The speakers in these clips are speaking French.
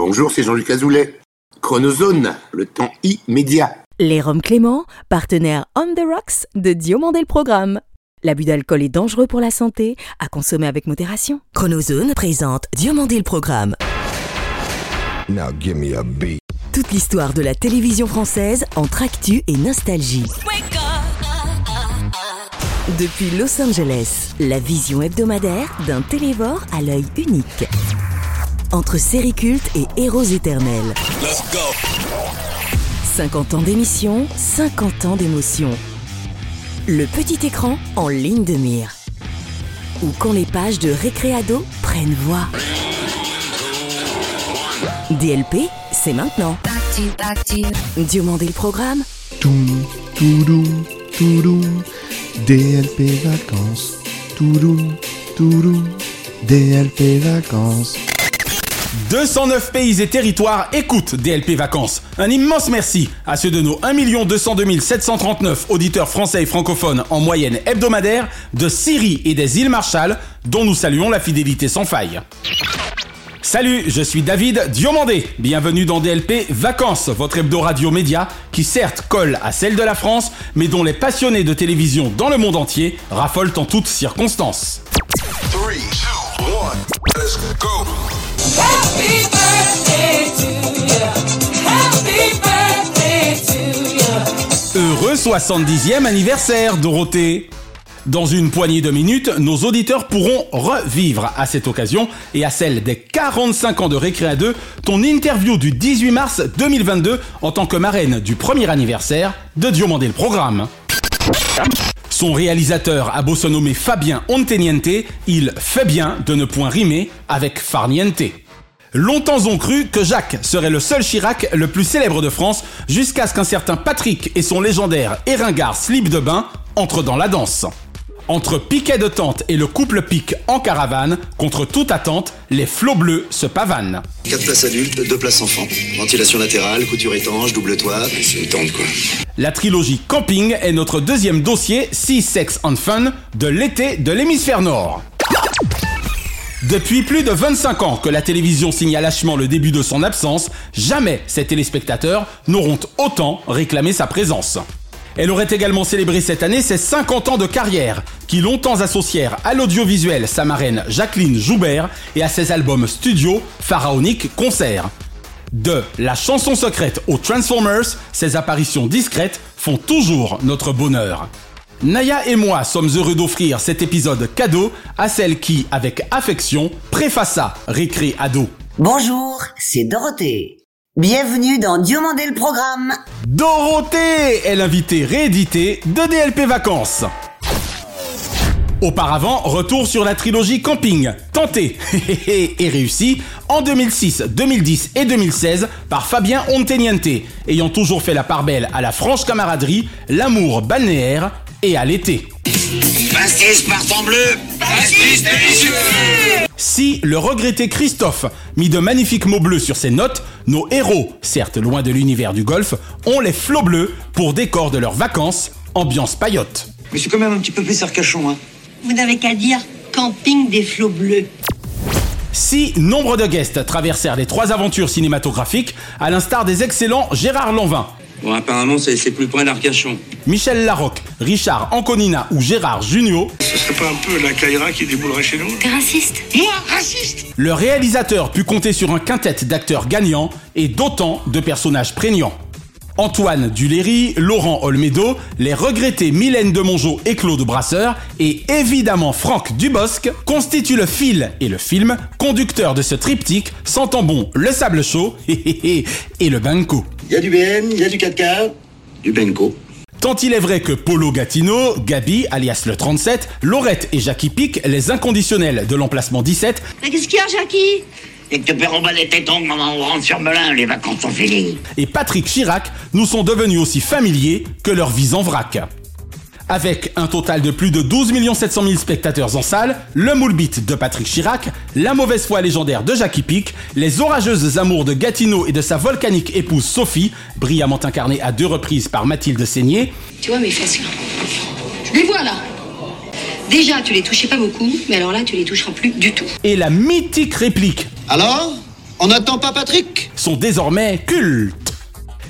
Bonjour, c'est Jean-Luc Azoulay. Chronozone, le temps immédiat. Les Roms Clément, partenaire On the Rocks de Diomandé le Programme. L'abus d'alcool est dangereux pour la santé, à consommer avec modération. Chronozone présente Diomandé le Programme. Now give me a beat. Toute l'histoire de la télévision française entre actu et nostalgie. Depuis Los Angeles, la vision hebdomadaire d'un télévore à l'œil unique. Entre séries cultes et héros éternels. 50 ans d'émission, 50 ans d'émotion. Le petit écran en ligne de mire. Ou quand les pages de Récréado prennent voix. DLP, c'est maintenant. Diomandé le programme. Toum, toudou, toudou, DLP vacances. Toudou, toudou, DLP vacances. 209 pays et territoires écoutent DLP Vacances. Un immense merci à ceux de nos 1 202 739 auditeurs français et francophones en moyenne hebdomadaire de Syrie et des îles Marshall, dont nous saluons la fidélité sans faille. Salut, je suis David Diomandé. Bienvenue dans DLP Vacances, votre hebdo radio média qui certes colle à celle de la France, mais dont les passionnés de télévision dans le monde entier raffolent en toutes circonstances. 3, 2, 1, let's go. Heureux 70e anniversaire, Dorothée. Dans une poignée de minutes, nos auditeurs pourront revivre à cette occasion et à celle des 45 ans de Récréa 2 ton interview du 18 mars 2022 en tant que marraine du premier anniversaire de Diomandé le Programme. Son réalisateur a beau se nommer Fabien Onteniente, il fait bien de ne point rimer avec farniente. Longtemps ont cru que Jacques serait le seul Chirac le plus célèbre de France jusqu'à ce qu'un certain Patrick et son légendaire et ringard slip de bain entrent dans la danse. Entre piquet de tente et le couple pique en caravane, contre toute attente, les flots bleus se pavanent. 4 places adultes, 2 places enfants. Ventilation latérale, couture étanche, double toit. C'est une tente quoi. La trilogie Camping est notre deuxième dossier Sea Sex and Fun de l'été de l'hémisphère nord. Depuis plus de 25 ans que la télévision signale lâchement le début de son absence, jamais ses téléspectateurs n'auront autant réclamé sa présence. Elle aurait également célébré cette année ses 50 ans de carrière, qui longtemps associèrent à l'audiovisuel sa marraine Jacqueline Joubert et à ses albums studio Pharaonique Concert. De La chanson secrète aux Transformers, ses apparitions discrètes font toujours notre bonheur. Naya et moi sommes heureux d'offrir cet épisode cadeau à celle qui, avec affection, préfaça Récré Ado. Bonjour, c'est Dorothée. Bienvenue dans Diomandé le programme. Dorothée est l'invitée rééditée de DLP Vacances. Auparavant, retour sur la trilogie Camping, tentée et réussie en 2006, 2010 et 2016 par Fabien Onteniente, ayant toujours fait la part belle à la franche camaraderie, l'amour balnéaire et à l'été. Pastis par bleu Pastis délicieux Si le regretté Christophe mit de magnifiques mots bleus sur ses notes, nos héros, certes loin de l'univers du golf, ont les flots bleus pour décor de leurs vacances, ambiance paillote. Mais c'est quand même un petit peu plus Cachon, hein. Vous n'avez qu'à dire camping des flots bleus. Si nombre de guests traversèrent les trois aventures cinématographiques, à l'instar des excellents Gérard Lanvin, Bon, apparemment, c'est plus près d'Arcachon. Michel Larocque, Richard Anconina ou Gérard Junio, Ce serait pas un peu la Kaira qui déboulerait chez nous? T'es raciste? Moi, raciste le réalisateur put compter sur un quintet d'acteurs gagnants et d'autant de personnages prégnants. Antoine Duléry, Laurent Olmedo, les regrettés Mylène de Mongeau et Claude Brasseur, et évidemment Franck Dubosc, constituent le fil et le film conducteur de ce triptyque sentant bon le sable chaud et le banco. Il y a du BN, il y a du 4K, du Benko. Tant il est vrai que Polo Gatineau, Gabi, alias le 37, Laurette et Jackie Pic, les inconditionnels de l'emplacement 17, Mais qu'est-ce qu'il y a, Jackie? Et que te emballer tes tongs, maman, on rentre sur Melun, les vacances sont finies. et Patrick Chirac nous sont devenus aussi familiers que leur vie en vrac. Avec un total de plus de 12 700 000 spectateurs en salle, le moule beat de Patrick Chirac, la mauvaise foi légendaire de Jackie Pic, les orageuses amours de Gatineau et de sa volcanique épouse Sophie, brillamment incarnée à deux reprises par Mathilde Seigné, Tu vois mes fesses là Je les vois là Déjà, tu les touchais pas beaucoup, mais alors là, tu les toucheras plus du tout. et la mythique réplique Alors On n'attend pas Patrick sont désormais cultes.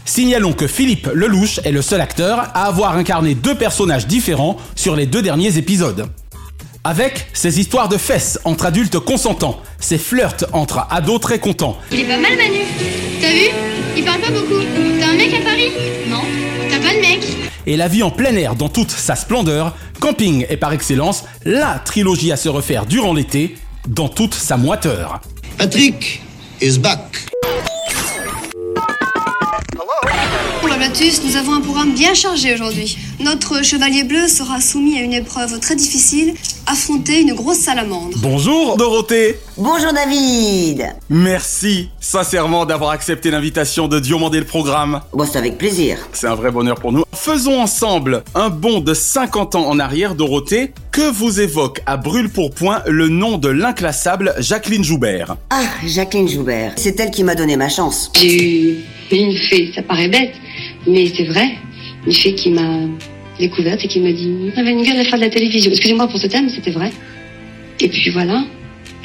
Signalons que Philippe Lelouch est le seul acteur à avoir incarné deux personnages différents sur les deux derniers épisodes. Avec ses histoires de fesses entre adultes consentants, ses flirts entre ados très contents, Il est pas mal, Manu. T'as vu? Il parle pas beaucoup. T'as un mec à Paris? Non. T'as pas de mec et la vie en plein air dans toute sa splendeur, Camping est par excellence la trilogie à se refaire durant l'été dans toute sa moiteur. Patrick is back. Nous avons un programme bien chargé aujourd'hui. Notre chevalier bleu sera soumis à une épreuve très difficile, affronter une grosse salamandre. Bonjour Dorothée Bonjour David Merci sincèrement d'avoir accepté l'invitation de Diomandé le programme. Bon, c'est avec plaisir. C'est un vrai bonheur pour nous. Faisons ensemble un bond de 50 ans en arrière, Dorothée. Que vous évoque à brûle pour point le nom de l'inclassable Jacqueline Joubert Ah, Jacqueline Joubert. C'est elle qui m'a donné ma chance. J'ai eu une fée, ça paraît bête, mais c'est vrai. Une fée qui m'a découverte et qui m'a dit T'avais une gueule à faire de la télévision. Excusez-moi pour ce thème, c'était vrai. Et puis voilà.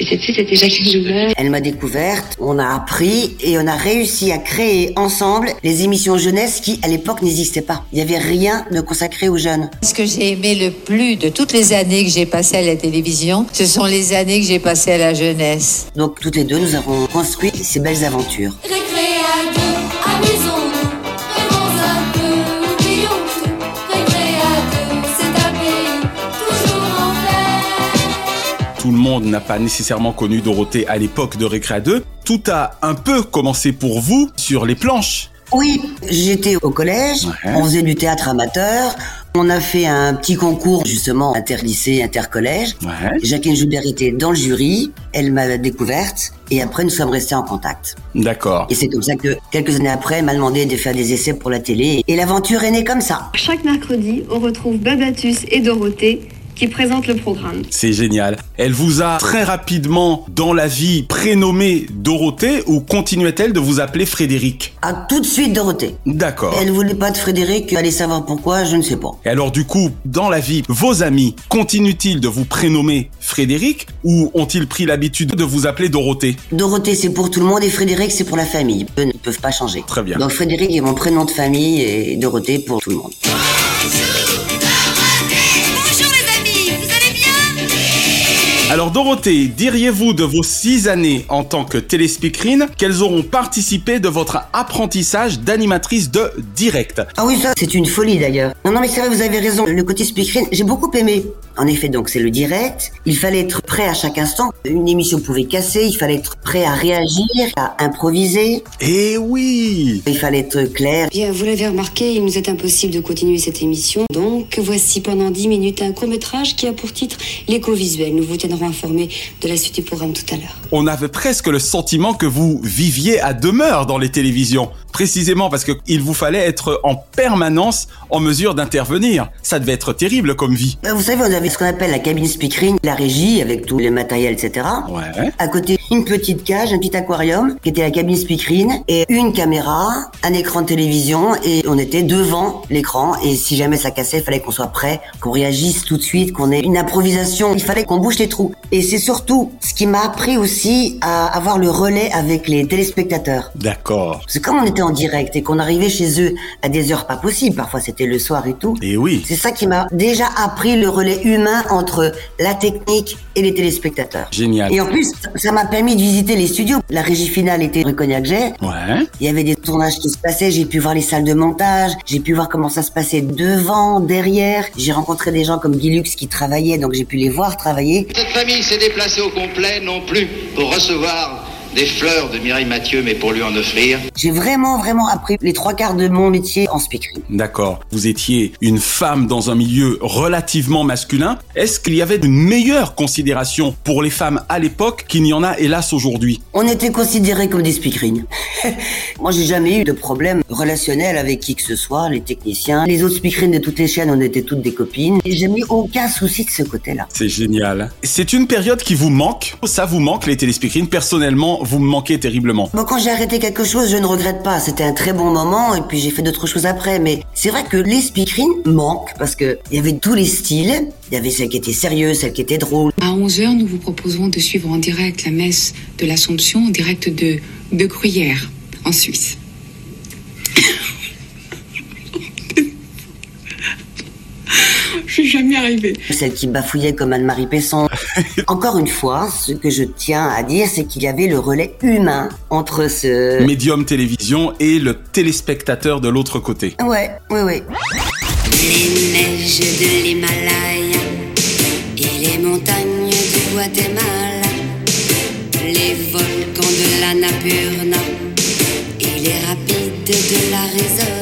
Et cette fée, c'était Jacqueline Joubert. Elle m'a découverte, on a appris et on a réussi à créer ensemble les émissions jeunesse qui, à l'époque, n'existaient pas. Il n'y avait rien de consacré aux jeunes. Ce que j'ai aimé le plus de toutes les années que j'ai passées à la télévision, ce sont les années que j'ai passées à la jeunesse. Donc, toutes les deux, nous avons construit ces belles aventures. Monde n'a pas nécessairement connu Dorothée à l'époque de Récréa 2. Tout a un peu commencé pour vous sur les planches. Oui, j'étais au collège, Ouais. on faisait du théâtre amateur, on a fait un petit concours justement interlycée, intercollège. Ouais. Jacqueline Joubert était dans le jury, elle m'a découverte et après nous sommes restés en contact. D'accord. Et c'est comme ça que quelques années après, elle m'a demandé de faire des essais pour la télé et l'aventure est née comme ça. Chaque mercredi, on retrouve Babatus et Dorothée qui présentent le programme. C'est génial. Elle vous a très rapidement dans la vie prénommé Dorothée ou continuait-elle de vous appeler Frédéric? Ah, tout de suite Dorothée. D'accord. Elle voulait pas de Frédéric, allez savoir pourquoi, je ne sais pas. Et alors du coup, dans la vie, vos amis continuent-ils de vous prénommer Frédéric ou ont-ils pris l'habitude de vous appeler Dorothée? Dorothée c'est pour tout le monde et Frédéric c'est pour la famille. Eux ne peuvent pas changer. Très bien. Donc Frédéric est mon prénom de famille et Dorothée pour tout le monde. Alors Dorothée, diriez-vous de vos six années en tant que téléspeakerine qu'elles auront participé de votre apprentissage d'animatrice de direct? Ah oui, ça, c'est une folie d'ailleurs. Non, non, mais c'est vrai, vous avez raison. Le côté speakerine, j'ai beaucoup aimé. En effet, donc, c'est le direct. Il fallait être prêt à chaque instant. Une émission pouvait casser. Il fallait être prêt à réagir, à improviser. Eh oui Il fallait être clair. Bien, vous l'avez remarqué, il nous est impossible de continuer cette émission. Donc, voici pendant 10 minutes un court-métrage qui a pour titre L'éco-visuel. Nous vous tiendrons informés de la suite du programme tout à l'heure. On avait presque le sentiment que vous viviez à demeure dans les télévisions. Précisément parce qu'il vous fallait être en permanence en mesure d'intervenir. Ça devait être terrible comme vie. Euh, Vous savez, on avait ce qu'on appelle la cabine speakerine, la régie avec tous les matériels, etc. Ouais. À côté, une petite cage, un petit aquarium, qui était la cabine speakerine, et une caméra, un écran de télévision, et on était devant l'écran, et si jamais ça cassait, il fallait qu'on soit prêt, qu'on réagisse tout de suite, qu'on ait une improvisation, il fallait qu'on bouche les trous. Et c'est surtout ce qui m'a appris aussi à avoir le relais avec les téléspectateurs. D'accord. Parce que comme on était en direct et qu'on arrivait chez eux à des heures pas possibles, parfois c'était le soir et tout, Et oui. c'est ça qui m'a déjà appris le relais humain entre la technique et les téléspectateurs. Génial. Et en plus, ça m'a permis de visiter les studios. La régie finale était rue Cognac-Jet. Ouais. Il y avait des tournages qui se passaient, j'ai pu voir les salles de montage, j'ai pu voir comment ça se passait devant, derrière. J'ai rencontré des gens comme Guy Lux qui travaillaient, donc j'ai pu les voir travailler. Cette famille s'est déplacée au complet, non plus pour recevoir des fleurs de Mireille Mathieu, mais pour lui en offrir. J'ai vraiment, vraiment appris les trois quarts de mon métier en speakery. D'accord. Vous étiez une femme dans un milieu relativement masculin. Est-ce qu'il y avait une meilleure considération pour les femmes à l'époque qu'il n'y en a hélas aujourd'hui? On était considérés comme des speakerines. Moi, j'ai jamais eu de problème relationnel avec qui que ce soit, les techniciens. Les autres speakerines de toutes les chaînes, on était toutes des copines. Et j'ai mis aucun souci de ce côté-là. C'est génial. C'est une période qui vous manque? Ça vous manque les téléspeakerines Personnellement, vous me manquez terriblement. Bon, quand j'ai arrêté quelque chose, je ne regrette pas. C'était un très bon moment et puis j'ai fait d'autres choses après. Mais c'est vrai que les speakerines manquent parce que il y avait tous les styles. Il y avait celle qui était sérieuse, celle qui était drôle. À 11h, nous vous proposerons de suivre en direct la messe de l'Assomption en direct de, de Gruyère, en Suisse. Je suis jamais arrivée. Celle qui bafouillait comme Anne-Marie Pesson. Encore une fois, ce que je tiens à dire, c'est qu'il y avait le relais humain entre ce... Médium télévision et le téléspectateur de l'autre côté. Ouais, ouais, ouais. Les neiges de l'Himalaya et les montagnes du Guatemala, les volcans de la Napurna et les rapides de l'Arizona.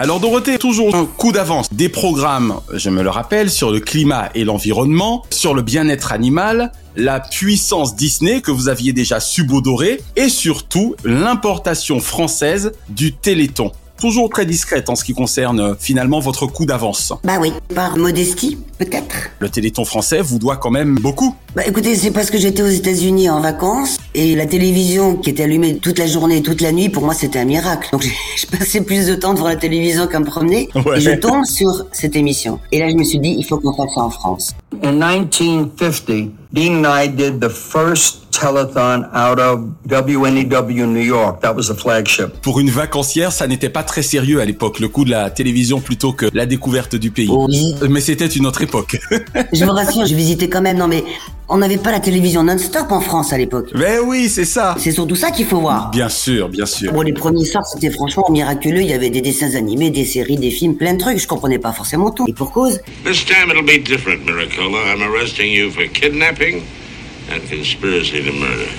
Alors Dorothée, toujours un coup d'avance. Des programmes, je me le rappelle, sur le climat et l'environnement, sur le bien-être animal, la puissance Disney que vous aviez déjà subodoré, et surtout l'importation française du Téléthon toujours très discrète en ce qui concerne euh, finalement votre coup d'avance. Bah oui, par modestie, peut-être. Le Téléthon français vous doit quand même beaucoup. Bah écoutez, c'est parce que j'étais aux États-Unis en vacances et la télévision qui était allumée toute la journée et toute la nuit, pour moi c'était un miracle. Donc je passais plus de temps devant la télévision qu'à me promener Ouais. et je tombe sur cette émission. Et là je me suis dit, il faut qu'on fasse ça en France. In 1950, Dean and I did the first telethon out of WNEW New York. That was the flagship. Pour une vacancière, ça n'était pas très sérieux à l'époque, le coup de la télévision plutôt que la découverte du pays. Oui. Mais c'était une autre époque. Je vous rassure, je visitais quand même. Non mais on n'avait pas la télévision non-stop en France à l'époque. Mais oui, c'est ça. C'est surtout ça qu'il faut voir. Bien sûr, bien sûr. Bon, les premiers soirs, c'était franchement miraculeux. Il y avait des dessins animés, des séries, des films, plein de trucs. Je comprenais pas forcément tout. Et pour cause, This time it'll be different, Miracola. I'm arresting you for kidnapping and conspiracy to murder.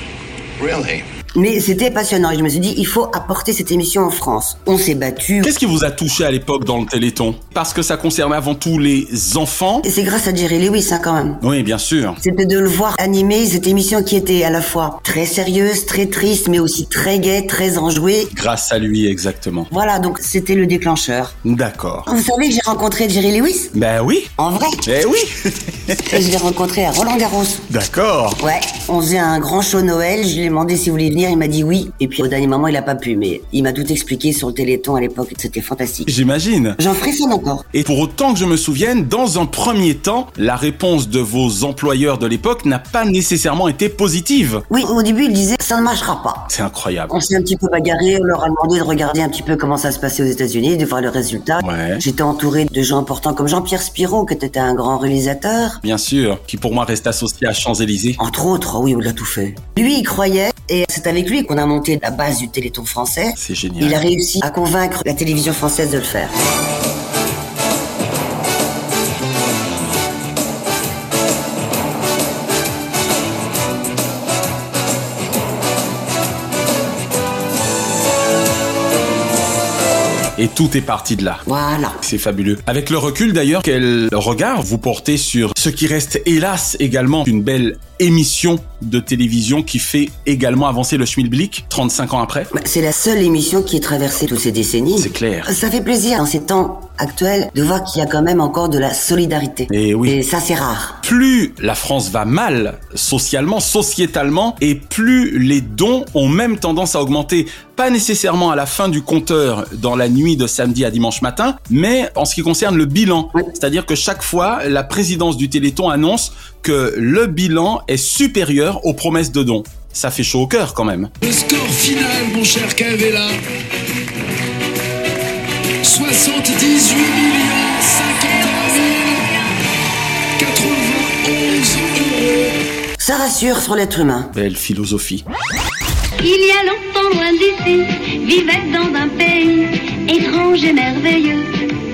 Really? Mais c'était passionnant. Et je me suis dit, il faut apporter cette émission en France. On s'est battu. Qu'est-ce qui vous a touché à l'époque dans le Téléthon? Parce que ça concernait avant tout les enfants. Et c'est grâce à Jerry Lewis, hein, quand même. Oui, bien sûr. C'était de le voir animer cette émission qui était à la fois très sérieuse, très triste, mais aussi très gaie, très enjouée. Grâce à lui, exactement. Voilà, donc c'était le déclencheur. D'accord. Vous savez que j'ai rencontré Jerry Lewis? Ben oui. En vrai? Eh oui. Et je l'ai rencontré à Roland Garros. D'accord. Ouais, on faisait un grand show Noël, je lui ai demandé s'il voulait venir, il m'a dit oui. Et puis au dernier moment, il a pas pu, mais il m'a tout expliqué sur le Téléthon à l'époque, c'était fantastique. J'imagine. J'en frissonne encore. Et pour autant que je me souvienne, dans un premier temps, la réponse de vos employeurs de l'époque n'a pas nécessairement été positive. Oui, au début, il disait ça ne marchera pas. C'est incroyable. On s'est un petit peu bagarré, on leur a demandé de regarder un petit peu comment ça se passait aux États-Unis, de voir le résultat. Ouais. J'étais entouré de gens importants comme Jean-Pierre Spiro, qui était un grand réalisateur. Bien sûr, qui pour moi reste associé à Champs-Élysées. Entre autres, oui, il a tout fait. Lui, il croyait, et c'est avec lui qu'on a monté la base du Téléthon français. C'est génial. Il a réussi à convaincre la télévision française de le faire. Et tout est parti de là. Voilà. C'est fabuleux. Avec le recul d'ailleurs, quel regard vous portez sur ce qui reste hélas également une belle émission de télévision qui fait également avancer le schmilblick 35 ans après Bah, C'est la seule émission qui ait traversé toutes ces décennies. C'est clair. Ça fait plaisir dans ces temps actuels de voir qu'il y a quand même encore de la solidarité. Et oui. Et ça, c'est rare. Plus la France va mal socialement, sociétalement, et plus les dons ont même tendance à augmenter. Pas nécessairement à la fin du compteur dans la nuit de samedi à dimanche matin, mais en ce qui concerne le bilan. C'est-à-dire que chaque fois, la présidence du Téléthon annonce que le bilan est supérieur aux promesses de dons. Ça fait chaud au cœur quand même. Le score final, mon cher Cavella. 78 millions 51 91 euros. Ça rassure sur l'être humain. Belle philosophie. Il y a longtemps loin d'ici, vivait dans un pays étrange et merveilleux,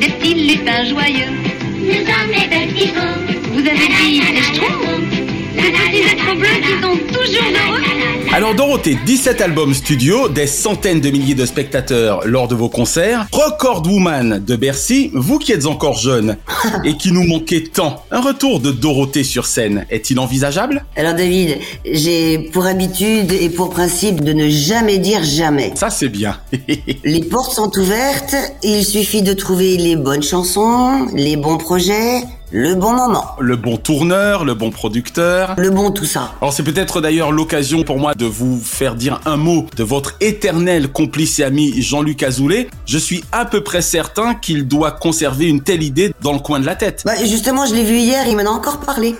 des petits lutins joyeux. Nous sommes les petits. Vous avez dit les schtroumpfs Ces petits êtres bleus qui sont toujours heureux Alors Dorothée, 17 albums studio, des centaines de milliers de spectateurs lors de vos concerts, Record Woman de Bercy, vous qui êtes encore jeune et qui nous manquez tant, un retour de Dorothée sur scène est-il envisageable? Alors David, j'ai pour habitude et pour principe de ne jamais dire jamais. Ça c'est bien. Les portes sont ouvertes, il suffit de trouver les bonnes chansons, les bons projets, Le bon moment. Le bon tourneur, le bon producteur. Le bon tout ça. Alors c'est peut-être d'ailleurs l'occasion pour moi de vous faire dire un mot de votre éternel complice et ami Jean-Luc Azoulay. Je suis à peu près certain qu'il doit conserver une telle idée dans le coin de la tête. Bah, justement, je l'ai vu hier, il m'en a encore parlé.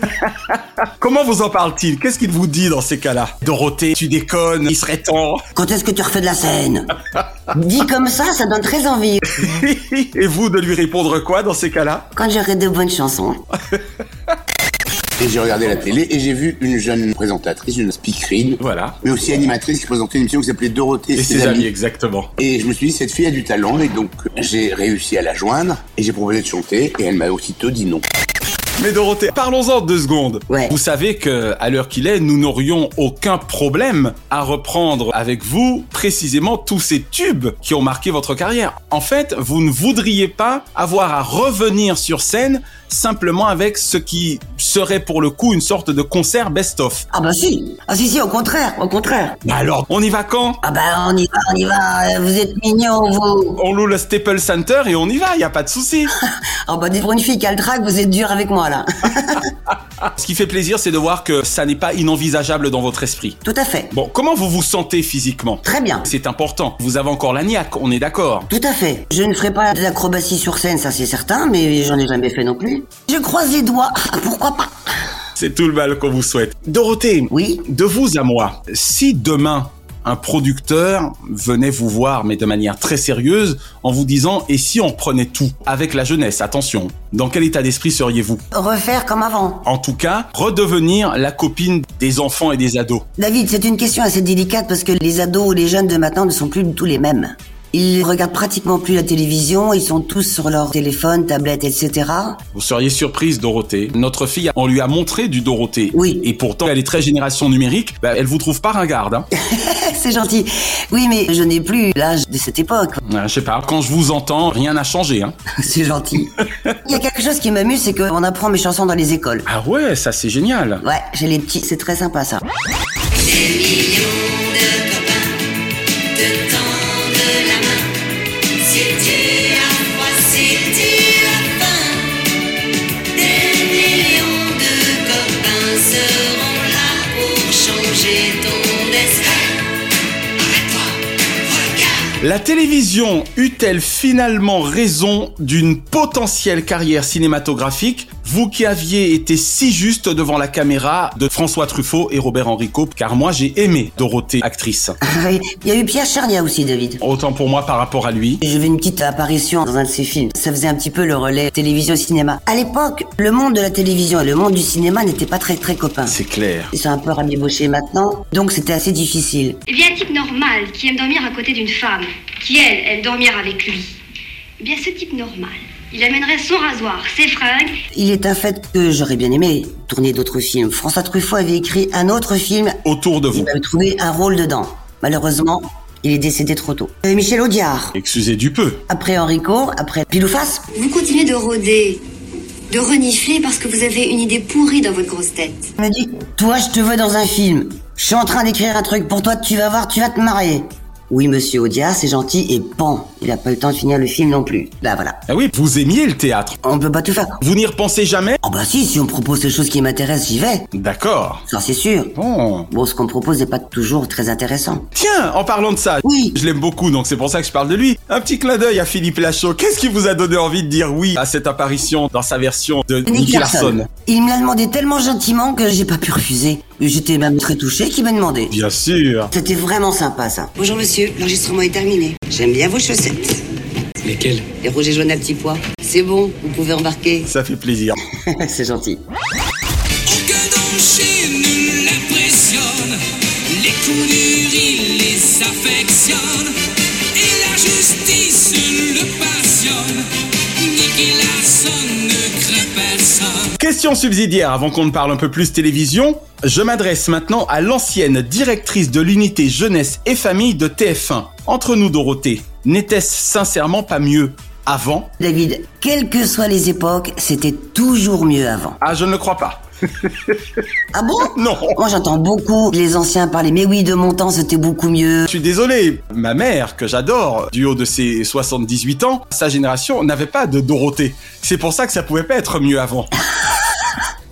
Comment vous en parle-t-il? Qu'est-ce qu'il vous dit dans ces cas-là? Dorothée, tu déconnes, il serait temps. Quand est-ce que tu refais de la scène? Dit comme ça, ça donne très envie. et vous de lui répondre quoi dans ces cas-là? Quand j'aurai de bonnes chansons. Et j'ai regardé la télé et j'ai vu une jeune présentatrice, une speakerine, Voilà. mais aussi animatrice qui présentait une émission qui s'appelait Dorothée Et ses amis, exactement. Et je me suis dit, cette fille a du talent, et donc j'ai réussi à la joindre, et j'ai proposé de chanter, et elle m'a aussitôt dit non. Mais Dorothée, parlons-en deux secondes. Vous savez que, à l'heure qu'il est, nous n'aurions aucun problème à reprendre avec vous précisément tous ces tubes qui ont marqué votre carrière. En fait, vous ne voudriez pas avoir à revenir sur scène simplement avec ce qui serait pour le coup une sorte de concert best-of. Ah bah si. Ah si si, au contraire, au contraire. Bah alors, on y va quand? Ah bah on y va, on y va. Vous êtes mignons, vous. On loue le Staples Center et on y va, y a pas de souci. Ah bah pour une fille qui a le trac, vous êtes dur avec moi là. Ce qui fait plaisir, c'est de voir que ça n'est pas inenvisageable dans votre esprit. Tout à fait. Bon, comment vous vous sentez physiquement? Très bien. C'est important. Vous avez encore la niaque, on est d'accord. Tout à fait. Je ne ferai pas d'acrobatie sur scène, ça c'est certain, mais j'en ai jamais fait non plus. Je croise les doigts. Ah, Pourquoi pas? C'est tout le mal qu'on vous souhaite. Dorothée. Oui? De vous à moi, si demain un producteur venait vous voir, mais de manière très sérieuse, en vous disant et si on prenait tout avec la jeunesse, attention, dans quel état d'esprit seriez-vous? Refaire comme avant. En tout cas, redevenir la copine des enfants et des ados. David, c'est une question assez délicate parce que les ados ou les jeunes de maintenant ne sont plus du tout les mêmes. Ils regardent pratiquement plus la télévision, ils sont tous sur leur téléphone, tablette, etc. Vous seriez surprise, Dorothée. Notre fille, on lui a montré du Dorothée. Oui. Et pourtant, elle est très génération numérique. Bah, elle vous trouve pas ringarde. Hein. c'est gentil. Oui, mais je n'ai plus l'âge de cette époque. Euh, je sais pas. Quand je vous entends, rien n'a changé. Hein. c'est gentil. Il y a quelque chose qui m'amuse, c'est qu'on apprend mes chansons dans les écoles. Ah ouais, ça c'est génial. Ouais, j'ai les petits, c'est très sympa ça. La télévision eut-elle finalement raison d'une potentielle carrière cinématographique Vous qui aviez été si juste devant la caméra de François Truffaut et Robert Enrico, car moi j'ai aimé Dorothée, actrice. Ah oui, Il y a eu Pierre Charnia aussi, David. Autant pour moi par rapport à lui. J'ai vu une petite apparition dans un de ses films. Ça faisait un petit peu le relais télévision-cinéma. À l'époque, le monde de la télévision et le monde du cinéma n'étaient pas très très copains. C'est clair. Ils sont un peu rabibochés maintenant, donc c'était assez difficile. Eh bien, un type normal qui aime dormir à côté d'une femme, qui elle aime dormir avec lui. Eh bien, ce type normal, il amènerait son rasoir, ses fringues. Il est un fait que j'aurais bien aimé tourner d'autres films. François Truffaut avait écrit un autre film. Autour de vous. Il avait trouvé un rôle dedans. Malheureusement, il est décédé trop tôt. Euh, Michel Audiard. Excusez du peu. Après Enrico, après Pilouface. Vous continuez de rôder, de renifler parce que vous avez une idée pourrie dans votre grosse tête. Il m'a dit, toi je te veux dans un film. Je suis en train d'écrire un truc pour toi, tu vas voir, tu vas te marier. Oui, monsieur Audiard, c'est gentil, et pan, il a pas eu le temps de finir le film non plus. Là, voilà. Ah oui, vous aimiez le théâtre. On peut pas tout faire. Vous n'y repensez jamais? Oh bah si, si on me propose des choses qui m'intéressent, j'y vais. D'accord. Ça, c'est sûr. Bon. Bon, ce qu'on me propose n'est pas toujours très intéressant. Tiens, en parlant de ça, oui. je l'aime beaucoup, donc c'est pour ça que je parle de lui. Un petit clin d'œil à Philippe Lachaud. Qu'est-ce qui vous a donné envie de dire oui à cette apparition dans sa version de Nicky Larson? Il me l'a demandé tellement gentiment que j'ai pas pu refuser. J'étais même très touché qu'il m'a demandé. Bien sûr. C'était vraiment sympa, ça. Bonjour, monsieur. L'enregistrement est terminé. J'aime bien vos chaussettes. Lesquelles? Les rouges et jaunes à petits pois. C'est bon, vous pouvez embarquer. Ça fait plaisir. c'est gentil. Aucun danger ne l'impressionne. Les coups durs, il les affectionne. Et la justice le Question subsidiaire avant qu'on ne parle un peu plus télévision. Je m'adresse maintenant à l'ancienne directrice de l'unité jeunesse et famille de TF1. Entre nous, Dorothée, n'était-ce sincèrement pas mieux avant? David, quelles que soient les époques, c'était toujours mieux avant. Ah, je ne le crois pas. Ah bon? Non. Moi j'entends beaucoup les anciens parler, mais oui, de mon temps c'était beaucoup mieux. Je suis désolé, ma mère, que j'adore, du haut de ses 78 ans, sa génération n'avait pas de Dorothée. C'est pour ça que ça pouvait pas être mieux avant.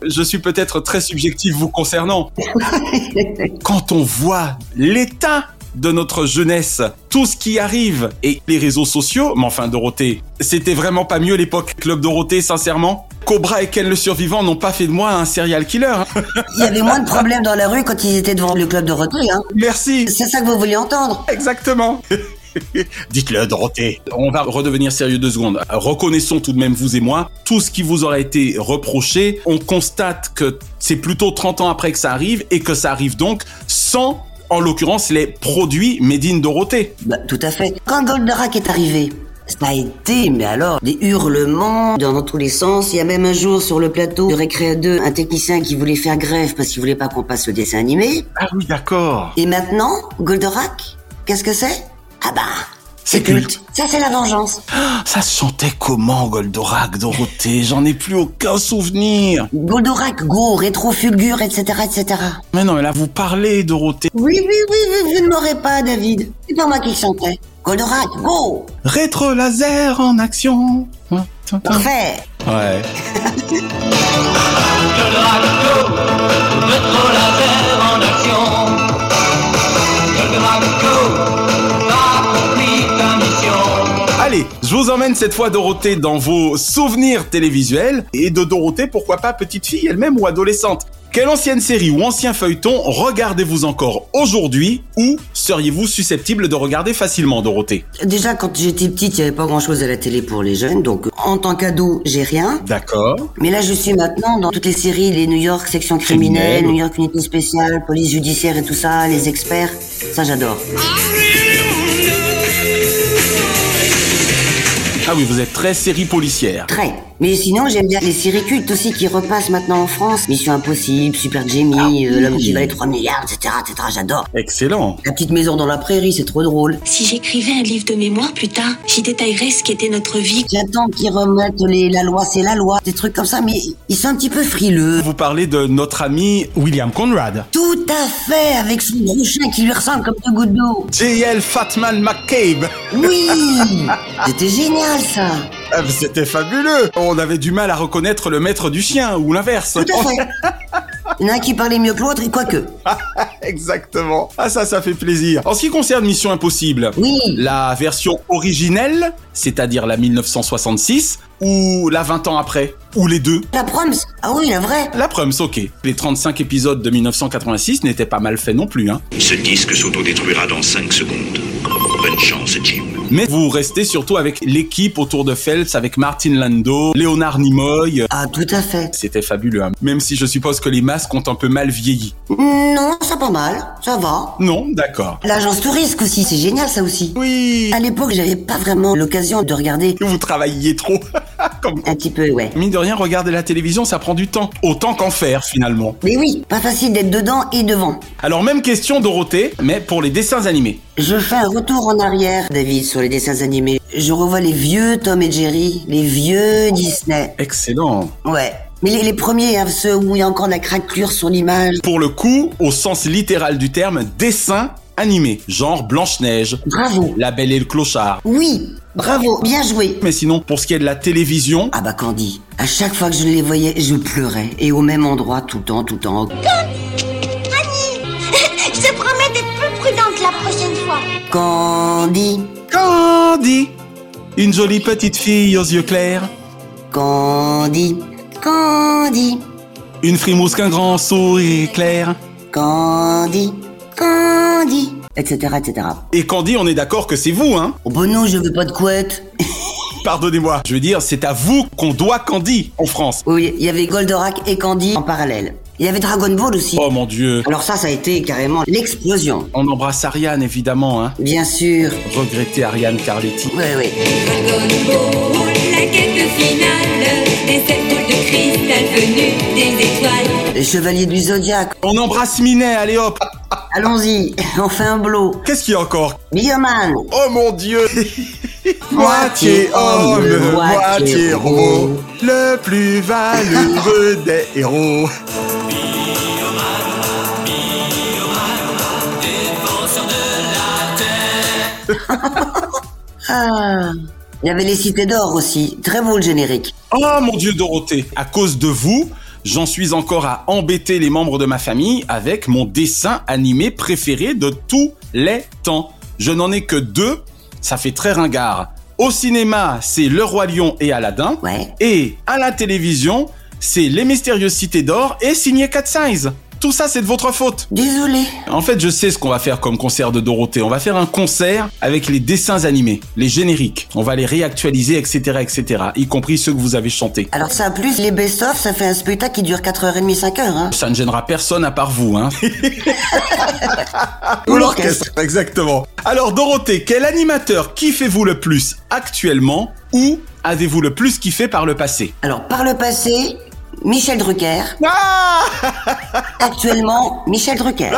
Je suis peut-être très subjectif vous concernant. Quand on voit l'état de notre jeunesse, tout ce qui arrive et les réseaux sociaux, mais enfin Dorothée, c'était vraiment pas mieux l'époque Club Dorothée, sincèrement Cobra et Ken le survivant n'ont pas fait de moi un serial killer. hein. Il y avait moins de problèmes dans la rue quand ils étaient devant le club de retrait, hein. Merci. C'est ça que vous vouliez entendre. Exactement. Dites-le, Dorothée. On va redevenir sérieux deux secondes. Reconnaissons tout de même, vous et moi, tout ce qui vous aura été reproché. On constate que c'est plutôt 30 ans après que ça arrive et que ça arrive donc sans, en l'occurrence, les produits Made in Dorothée. Bah, tout à fait. Quand Goldorak est arrivé, ça a été, mais alors, des hurlements dans, dans tous les sens. Il y a même un jour sur le plateau de Récréa 2, un technicien qui voulait faire grève parce qu'il voulait pas qu'on passe le dessin animé. Ah oui, d'accord. Et maintenant, Goldorak, qu'est-ce que c'est? Ah bah, C'est culte. ça c'est la vengeance. Ça se chantait comment, Goldorak, Dorothée? J'en ai plus aucun souvenir. Goldorak, go, rétro fulgure, etc., etc. Mais non, mais là, vous parlez, Dorothée. Oui, oui, oui, oui, vous ne m'aurez pas, David. C'est pas moi qui le chantais. Goldorak, go Rétro laser en action. Parfait Ouais. Allez, emmène cette fois Dorothée dans vos souvenirs télévisuels et de Dorothée, pourquoi pas petite fille elle-même ou adolescente. Quelle ancienne série ou ancien feuilleton regardez-vous encore aujourd'hui ou seriez-vous susceptible de regarder facilement Dorothée? Déjà, quand j'étais petite, il n'y avait pas grand-chose à la télé pour les jeunes, donc en tant qu'ado, j'ai rien. D'accord. Mais là, je suis maintenant dans toutes les séries, les New York section criminelle, Criminelle. New York unité spéciale, police judiciaire et tout ça, les experts. Ça, j'adore. Ah oui, vous êtes très série policière. Très. Mais sinon, j'aime bien les séries cultes aussi qui repassent maintenant en France. Mission Impossible, Super Jamie, euh, L'homme qui valait 3 milliards, etc., etc. J'adore. Excellent. La petite maison dans la prairie, c'est trop drôle. Si j'écrivais un livre de mémoire plus tard, j'y détaillerais ce qu'était notre vie. J'attends qu'ils remettent les La loi, c'est la loi, des trucs comme ça, mais ils sont un petit peu frileux. Vous parlez de notre ami William Conrad. Tout à fait, avec son gros chien qui lui ressemble comme deux gouttes d'eau. J.L. Fatman McCabe. Oui C'était génial, ça Ah, C'était fabuleux. On avait du mal à reconnaître le maître du chien ou l'inverse. Tout à fait. Il y en a un qui parlait mieux que l'autre, et quoique. Exactement. Ah ça, ça fait plaisir. En ce qui concerne Mission Impossible, oui. la version originelle, c'est-à-dire la 1966, ou la 20 ans après, ou les deux. La proms Ah oui, la vraie La Prums, ok. Les 35 épisodes de 1986 n'étaient pas mal faits non plus, hein. Ce disque s'autodétruira dans 5 secondes. Bonne chance, Jim. Mais vous restez surtout avec l'équipe autour de Phelps, avec Martin Lando, Léonard Nimoy. Ah, tout à fait. C'était fabuleux, hein. même si je suppose que les masques ont un peu mal vieilli. Non, ça pas mal, ça va. Non, d'accord. L'agence touriste aussi, c'est génial ça aussi. Oui. À l'époque, j'avais pas vraiment l'occasion de regarder. Vous travailliez trop. Comme... Un petit peu, ouais. Mine de rien, regarder la télévision, ça prend du temps. Autant qu'en faire, finalement. Mais oui, pas facile d'être dedans et devant. Alors, même question, Dorothée, mais pour les dessins animés. Je fais un retour en arrière, David, sur les dessins animés. Je revois les vieux Tom et Jerry, les vieux Disney. Excellent. Ouais. Mais les, les premiers, hein, ceux où il y a encore de la craquelure sur l'image. Pour le coup, au sens littéral du terme, dessin animé. Genre Blanche-Neige. Bravo. La Belle et le Clochard. Oui, bravo, bien joué. Mais sinon, pour ce qui est de la télévision... Ah bah Candy, à chaque fois que je les voyais, je pleurais. Et au même endroit, tout le temps, tout le temps. Je te promets d'être plus prudente la prochaine fois. Candy, Candy Une jolie petite fille aux yeux clairs. Candy, Candy, Une frimousse qu'un grand sourire clair. Candy, Candy, etc., etc. Et Candy, on est d'accord que c'est vous, hein Oh bah non, je veux pas de couette. Pardonnez-moi. Je veux dire, c'est à vous qu'on doit Candy en France. Oui, il y avait Goldorak et Candy en parallèle. Il y avait Dragon Ball aussi. Oh mon dieu. Alors ça, ça a été carrément l'explosion. On embrasse Ariane, évidemment, hein. Bien sûr. Regretter Ariane Carletti. Oui, oui. La quête finale des sept boules de cristal venues des étoiles. Les chevaliers du Zodiaque. On embrasse Minet, allez hop Allons-y, on fait un blow. Qu'est-ce qu'il y a encore? Bioman. Oh mon dieu Moitié homme, moitié robot, le plus valeureux des héros. Ah. Il y avait les cités d'or aussi. Très beau le générique. Oh mon dieu Dorothée, à cause de vous, j'en suis encore à embêter les membres de ma famille avec mon dessin animé préféré de tous les temps. Je n'en ai que deux, ça fait très ringard. Au cinéma, c'est Le Roi Lion et Aladdin. Et à la télévision, c'est Les Mystérieuses Cités d'Or et signé Cat Size. Tout ça, c'est de votre faute. Désolé. En fait, je sais ce qu'on va faire comme concert de Dorothée. On va faire un concert avec les dessins animés, les génériques. On va les réactualiser, etc., etc., y compris ceux que vous avez chantés. Alors ça, plus les best-of, ça fait un spectacle qui dure 4h30, 5h. Hein. Ça ne gênera personne à part vous, hein. Ou l'orchestre, exactement. Alors Dorothée, quel animateur kiffez-vous le plus actuellement ou avez-vous le plus kiffé par le passé? Alors par le passé, Michel Drucker. Ah Actuellement, Michel Drucker.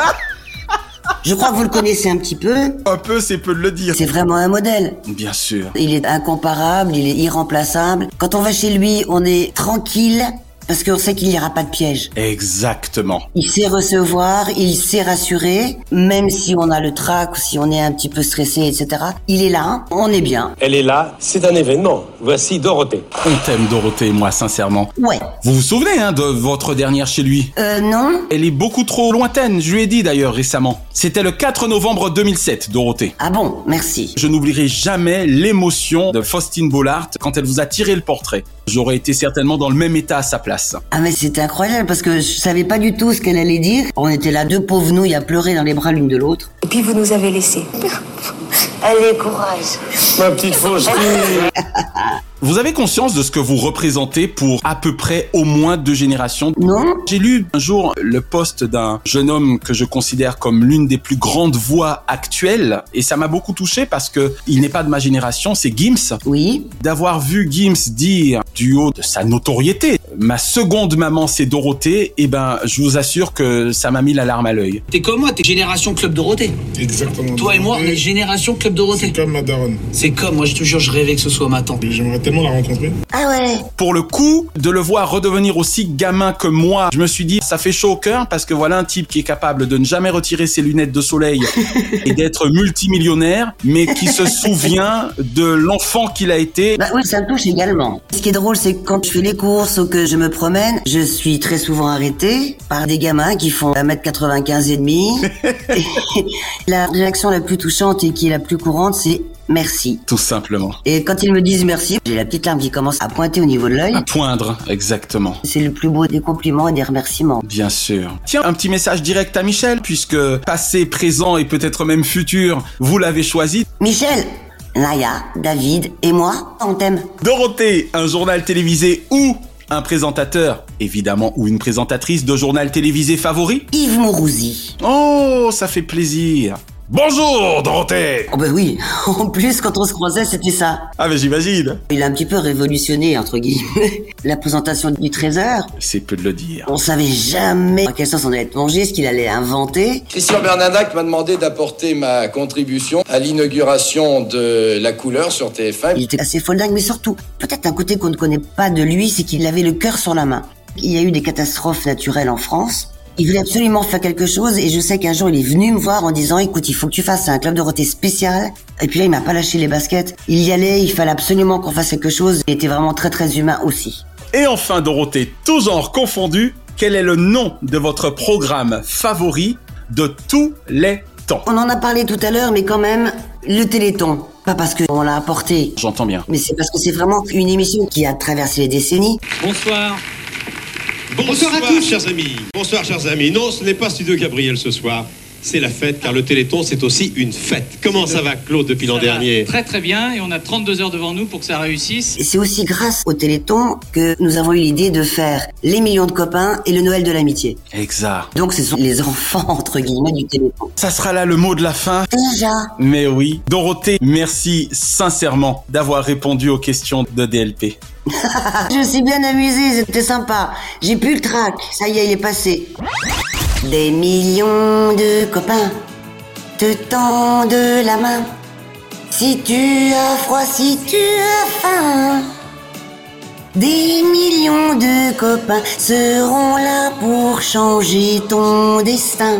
Je crois que vous le connaissez un petit peu. Un peu, c'est peu de le dire. C'est vraiment un modèle. Bien sûr. Il est incomparable, il est irremplaçable. Quand on va chez lui, on est tranquille parce qu'on sait qu'il n'y aura pas de piège. Exactement. Il sait recevoir, il sait rassurer, même si on a le trac ou si on est un petit peu stressé, etc. Il est là, on est bien. Elle est là, c'est un événement. Voici Dorothée. On t'aime Dorothée, moi, sincèrement. Ouais. Vous vous souvenez hein, de votre dernière chez lui? Euh, non Elle est beaucoup trop lointaine, je lui ai dit d'ailleurs récemment. C'était le 4 novembre 2007, Dorothée. Ah bon, merci. Je n'oublierai jamais l'émotion de Faustine Bollard quand elle vous a tiré le portrait. J'aurais été certainement dans le même état à sa place. Ah mais c'était incroyable parce que je savais pas du tout ce qu'elle allait dire. On était là deux pauvres nouilles à pleurer dans les bras l'une de l'autre. Et puis vous nous avez laissés. Allez, courage. Ma petite Faustine. Vous avez conscience de ce que vous représentez pour à peu près au moins deux générations? Non. J'ai lu un jour le poste d'un jeune homme que je considère comme l'une des plus grandes voix actuelles et ça m'a beaucoup touché parce que il n'est pas de ma génération, c'est Gims. Oui. D'avoir vu Gims dire du haut de sa notoriété, ma seconde maman c'est Dorothée, et ben je vous assure que ça m'a mis la larme à l'œil. T'es comme moi, t'es génération Club Dorothée. Exactement. Toi et moi, on est génération Club Dorothée. C'est comme ma daronne. C'est comme, moi je te jure, je rêvais que ce soit ma tante. J'aimerais tellement la rencontrer. Ah ouais. Pour le coup, de le voir redevenir aussi gamin que moi, je me suis dit, ça fait chaud au cœur parce que voilà un type qui est capable de ne jamais retirer ses lunettes de soleil et d'être multimillionnaire, mais qui se souvient de l'enfant qu'il a été. Bah oui, ça me touche également. Ce qui est drôle, c'est que quand je fais les courses ou que je me promène, je suis très souvent arrêtée par des gamins qui font 1m95 et demi. La réaction la plus touchante et qui est la plus courante, c'est merci. Tout simplement. Et quand ils me disent merci, j'ai la petite larme qui commence à pointer au niveau de l'œil. À poindre, exactement. C'est le plus beau des compliments et des remerciements. Bien sûr. Tiens, un petit message direct à Michel, puisque passé, présent et peut-être même futur, vous l'avez choisi. Michel, Naya, David et moi, on t'aime. Dorothée, un journal télévisé ou un présentateur, évidemment, ou une présentatrice de journal télévisé favori? Yves Mourouzi. Oh, ça fait plaisir. Bonjour, Dorothée Oh bah oui, en plus quand on se croisait c'était ça. Ah mais j'imagine. Il a un petit peu révolutionné, entre guillemets, la présentation du Trésor. C'est peu de le dire. On savait jamais à quelle sauce on allait être mangé, ce qu'il allait inventer. Christian Bernadac m'a demandé d'apporter ma contribution à l'inauguration de La Couleur sur TF1. Il était assez foldingue, mais surtout, peut-être un côté qu'on ne connaît pas de lui, c'est qu'il avait le cœur sur la main. Il y a eu des catastrophes naturelles en France. Il voulait absolument faire quelque chose et je sais qu'un jour il est venu me voir en disant écoute il faut que tu fasses un club de roté spécial. Et puis là il m'a pas lâché les baskets. Il y allait il fallait absolument qu'on fasse quelque chose. Il était vraiment très très humain aussi. Et enfin Dorothée, tout genre confondu, quel est le nom de votre programme favori de tous les temps? On en a parlé tout à l'heure mais quand même le Téléthon. Pas parce qu'on l'a apporté. J'entends bien. mais c'est parce que c'est vraiment une émission qui a traversé les décennies Bonsoir. Bonsoir, à tous, chers amis. Bonsoir, chers amis. Non, ce n'est pas Studio Gabriel ce soir. C'est la fête, car le Téléthon, c'est aussi une fête. Comment ça va, Claude, depuis l'an dernier Très très bien, et on a 32 heures devant nous pour que ça réussisse. Et c'est aussi grâce au Téléthon que nous avons eu l'idée de faire les millions de copains et le Noël de l'amitié. Exact. Donc ce sont les enfants entre guillemets du Téléthon. Ça sera là le mot de la fin. Déjà. Mais oui. Dorothée, merci sincèrement d'avoir répondu aux questions de DLP. Je me suis bien amusée, c'était sympa. J'ai plus le trac, ça y est, il est passé. Des millions de copains te tendent la main. Si tu as froid, si tu as faim, des millions de copains seront là pour changer ton destin.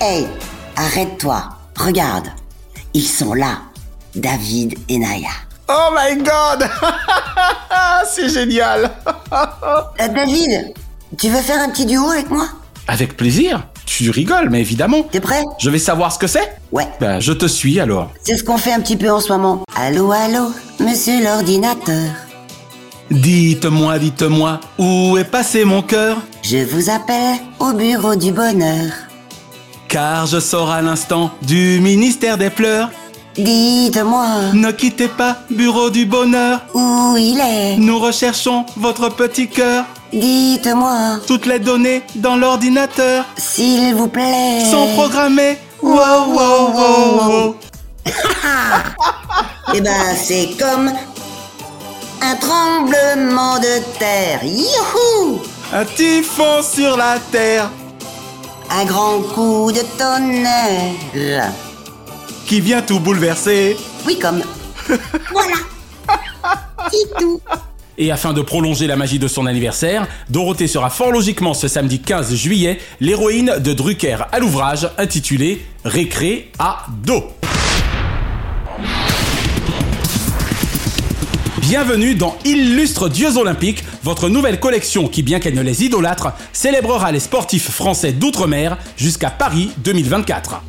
Hey, arrête-toi, regarde, ils sont là, David et Naya. Oh my god C'est génial Euh, David, tu veux faire un petit duo avec moi? Avec plaisir. Tu rigoles, mais évidemment. T'es prêt? Je vais savoir ce que c'est? Ouais. Ben, je te suis alors. C'est ce qu'on fait un petit peu en ce moment. Allô, allô, monsieur l'ordinateur. Dites-moi, dites-moi, où est passé mon cœur? Je vous appelle au bureau du bonheur. Car je sors à l'instant du ministère des pleurs. Dites-moi Ne quittez pas, bureau du bonheur. où il est? Nous recherchons votre petit cœur. Dites-moi, Toutes les données dans l'ordinateur s'il vous plaît. sont programmées. Wow, wow, wow, wow. Eh ben, c'est comme un tremblement de terre. Youhou Un typhon sur la terre Un grand coup de tonnerre. Qui vient tout bouleverser. Oui, comme. voilà. C'est tout. Et afin de prolonger la magie de son anniversaire, Dorothée sera fort logiquement ce samedi 15 juillet l'héroïne de Drucker à l'ouvrage intitulé Récré à dos. Bienvenue dans Illustre Dieux Olympiques, votre nouvelle collection qui, bien qu'elle ne les idolâtre, célébrera les sportifs français d'outre-mer jusqu'à Paris 2024.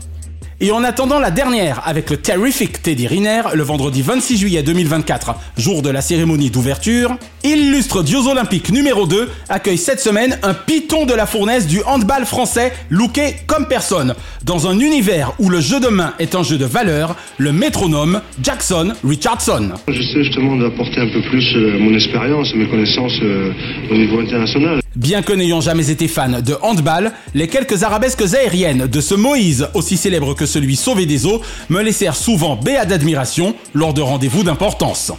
Et en attendant la dernière avec le Terrific Teddy Riner le vendredi 26 juillet 2024, jour de la cérémonie d'ouverture, Illustre Dieux Olympiques numéro 2 accueille cette semaine un piton de la fournaise du handball français looké comme personne. Dans un univers où le jeu de main est un jeu de valeur, le métronome Jackson Richardson. J'essaie justement d'apporter un peu plus euh, mon expérience mes connaissances euh, au niveau international. Bien que n'ayant jamais été fan de handball, les quelques arabesques aériennes de ce Moïse, aussi célèbre que celui sauvé des eaux, me laissèrent souvent béat d'admiration lors de rendez-vous d'importance.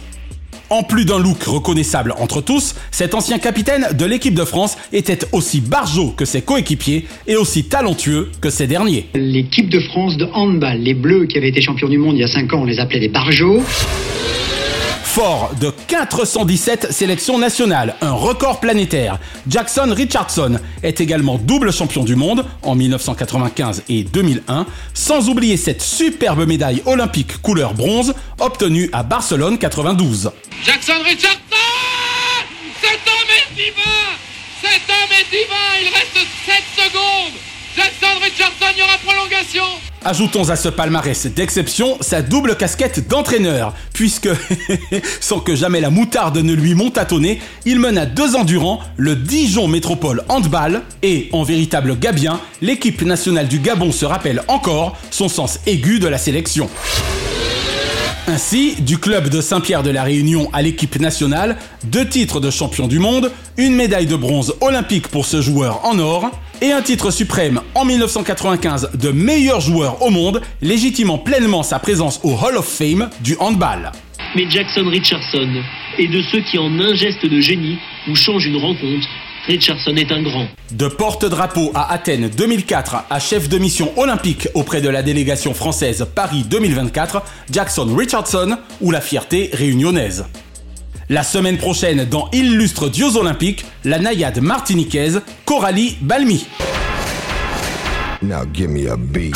En plus d'un look reconnaissable entre tous, cet ancien capitaine de l'équipe de France était aussi barjot que ses coéquipiers et aussi talentueux que ces derniers. L'équipe de France de handball, les Bleus qui avaient été champions du monde il y a 5 ans, on les appelait des barjots. Fort de 417 sélections nationales, un record planétaire, Jackson Richardson est également double champion du monde en 1995 et 2001, sans oublier cette superbe médaille olympique couleur bronze obtenue à Barcelone 92. Jackson Richardson! Cet homme est divin! Cet homme est divin! Il reste 7 secondes Jackson Richardson, il y aura prolongation Ajoutons à ce palmarès d'exception sa double casquette d'entraîneur, puisque, sans que jamais la moutarde ne lui monte à tonner, il mena deux ans le Dijon Métropole Handball, et, en véritable gabien, l'équipe nationale du Gabon se rappelle encore son sens aigu de la sélection. Ainsi, du club de Saint-Pierre de la Réunion à l'équipe nationale, deux titres de champion du monde, une médaille de bronze olympique pour ce joueur en or, et un titre suprême en 1995 de meilleur joueur au monde, légitimant pleinement sa présence au Hall of Fame du handball. Mais Jackson Richardson est de ceux qui, en un geste de génie, vous changent une rencontre. Richardson est un grand. De porte-drapeau à Athènes 2004 à chef de mission olympique auprès de la délégation française Paris 2024, Jackson Richardson ou la fierté réunionnaise. La semaine prochaine dans Illustre Dieux Olympiques, la naïade martiniquaise Coralie Balmy. Now give me a beat.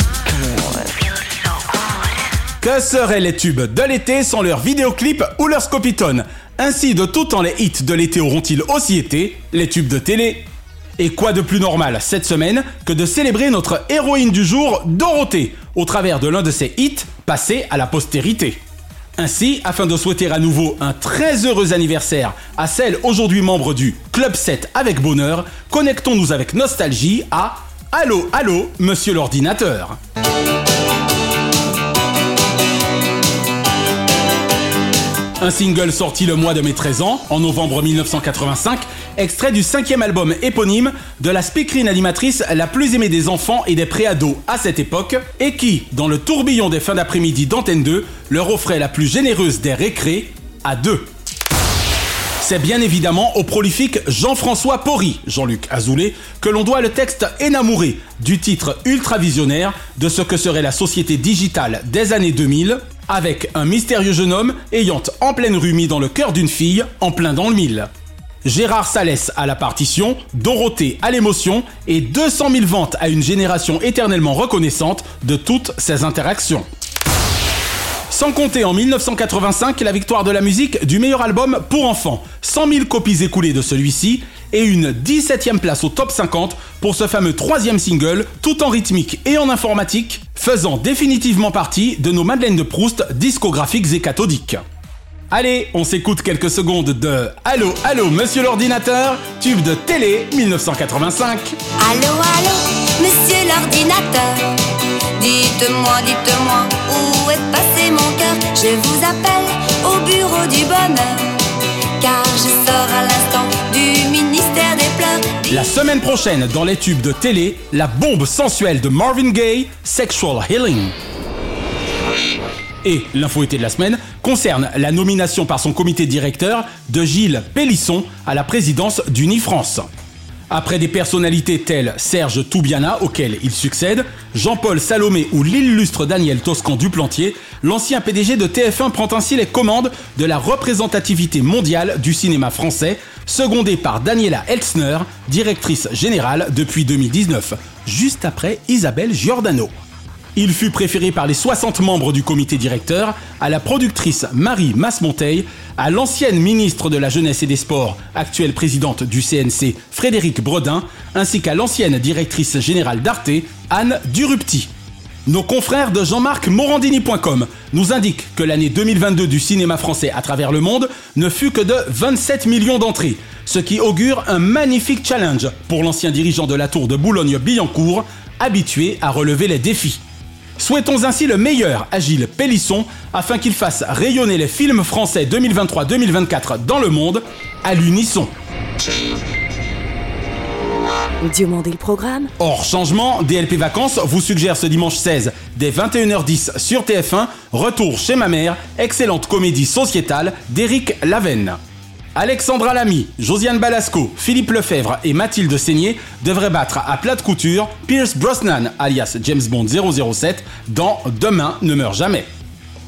Que seraient les tubes de l'été sans leurs vidéoclips ou leurs scopitones Ainsi, de tout temps, les hits de l'été auront-ils aussi été les tubes de télé? Et quoi de plus normal cette semaine que de célébrer notre héroïne du jour, Dorothée, au travers de l'un de ses hits passés à la postérité? Ainsi, afin de souhaiter à nouveau un très heureux anniversaire à celle aujourd'hui membre du Club 7 avec bonheur, connectons-nous avec nostalgie à Allô, allô, monsieur l'ordinateur. Un single sorti le mois de mes 13 ans, en novembre 1985, extrait du cinquième album éponyme de la speakerine animatrice la plus aimée des enfants et des préados à cette époque, et qui, dans le tourbillon des fins d'après-midi d'Antenne 2, leur offrait la plus généreuse des récrés à deux. C'est bien évidemment au prolifique Jean-François Porry, Jean-Luc Azoulay, que l'on doit le texte énamouré du titre ultra visionnaire de ce que serait la société digitale des années 2000, avec un mystérieux jeune homme ayant en pleine rue mis dans le cœur d'une fille, en plein dans le mille. Gérard Salès à la partition, Dorothée à l'émotion et 200 000 ventes à une génération éternellement reconnaissante de toutes ces interactions. Sans compter en 1985 la victoire de la musique du meilleur album pour enfants, 100 000 copies écoulées de celui-ci et une 17e place au top 50 pour ce fameux troisième single, tout en rythmique et en informatique, faisant définitivement partie de nos Madeleines de Proust discographiques et cathodiques. Allez, on s'écoute quelques secondes de Allô, allô, monsieur l'ordinateur, tube de télé 1985. Allô, allô, monsieur l'ordinateur. Dites-moi, dites-moi, où est Je vous appelle au bureau du bonheur. Car je sors à l'instant du ministère des pleurs. La semaine prochaine, dans les tubes de télé, la bombe sensuelle de Marvin Gaye, Sexual Healing. Et l'info été de la semaine concerne la nomination par son comité directeur de Gilles Pélisson à la présidence d'Unifrance. Après des personnalités telles Serge Toubiana, auquel il succède, Jean-Paul Salomé ou l'illustre Daniel Toscan Duplantier, l'ancien PDG de TF1 prend ainsi les commandes de la représentativité mondiale du cinéma français, secondé par Daniela Eltzner, directrice générale depuis 2019, juste après Isabelle Giordano. Il fut préféré par les 60 membres du comité directeur, à la productrice Marie Masmonteil, à l'ancienne ministre de la Jeunesse et des Sports, actuelle présidente du CNC Frédéric Bredin, ainsi qu'à l'ancienne directrice générale d'Arte, Anne Durupti. Nos confrères de Jean-Marc nous indiquent que l'année 2022 du cinéma français à travers le monde ne fut que de 27 millions d'entrées, ce qui augure un magnifique challenge pour l'ancien dirigeant de la tour de Boulogne-Billancourt, habitué à relever les défis. Souhaitons ainsi le meilleur à Gilles Pélisson afin qu'il fasse rayonner les films français 2023-2024 dans le monde à l'unisson. Demandez le programme. Hors changement, DLP Vacances vous suggère ce dimanche 16 dès 21h10 sur TF1 Retour chez ma mère, excellente comédie sociétale d'Éric Lavenne. Alexandra Lamy, Josiane Balasco, Philippe Lefebvre et Mathilde Seigné devraient battre à plate couture Pierce Brosnan, alias James Bond 007, dans Demain ne meurt jamais.